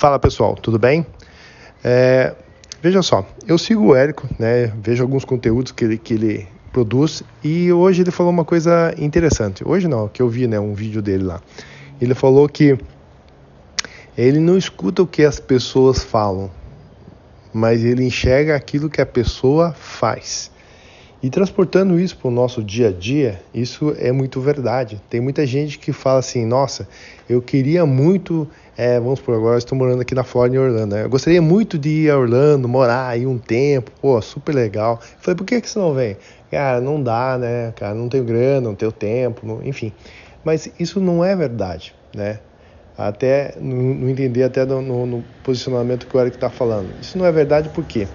Fala pessoal, tudo bem? É, veja só, eu sigo o Érico, né? Vejo alguns conteúdos que ele, que ele produz e hoje ele falou uma coisa interessante. Hoje não, que eu vi, né, um vídeo dele lá. Ele falou que ele não escuta o que as pessoas falam, mas ele enxerga aquilo que a pessoa faz. E transportando isso para o nosso dia a dia, isso é muito verdade. Tem muita gente que fala assim: nossa, eu queria muito, é, vamos por agora, estou morando aqui na Flórida, em Orlando. Né? Eu gostaria muito de ir a Orlando, morar aí um tempo, pô, super legal. Eu falei: por que, que você não vem? Cara, não dá, né? Cara, não tenho grana, não tenho tempo, não... enfim. Mas isso não é verdade, né? Até não entender até no, no, no posicionamento que o Eric está falando. Isso não é verdade por quê?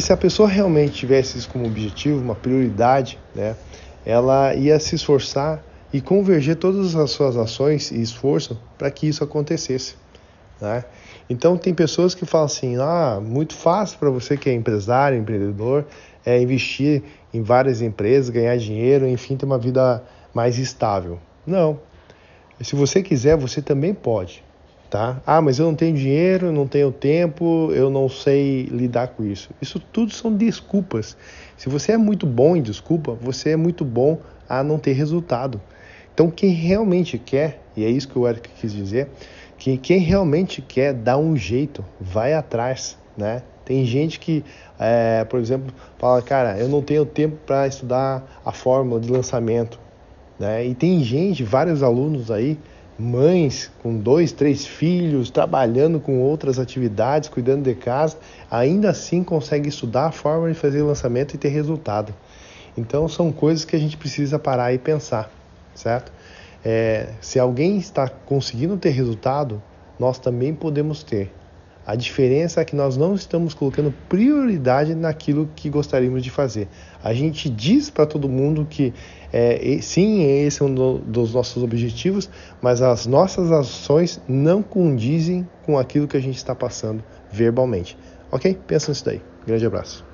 Se a pessoa realmente tivesse isso como objetivo, uma prioridade, né, ela ia se esforçar e converger todas as suas ações e esforço para que isso acontecesse. Né? Então tem pessoas que falam assim, ah, muito fácil para você que é empresário, empreendedor, é investir em várias empresas, ganhar dinheiro, enfim, ter uma vida mais estável. Não. Se você quiser, você também pode tá? Ah, mas eu não tenho dinheiro, não tenho tempo, eu não sei lidar com isso. Isso tudo são desculpas. Se você é muito bom em desculpa, você é muito bom a não ter resultado. Então, quem realmente quer, e é isso que o Eric quis dizer, que quem realmente quer dar um jeito, vai atrás, né? Tem gente que, é, por exemplo, fala, cara, eu não tenho tempo para estudar a fórmula de lançamento, né? E tem gente, vários alunos aí, mães com dois, três filhos, trabalhando com outras atividades, cuidando de casa, ainda assim consegue estudar a forma de fazer lançamento e ter resultado. Então são coisas que a gente precisa parar e pensar, certo? É, se alguém está conseguindo ter resultado, nós também podemos ter. A diferença é que nós não estamos colocando prioridade naquilo que gostaríamos de fazer. A gente diz para todo mundo que é, sim, esse é um dos nossos objetivos, mas as nossas ações não condizem com aquilo que a gente está passando verbalmente. Ok? Pensa nisso daí. Grande abraço.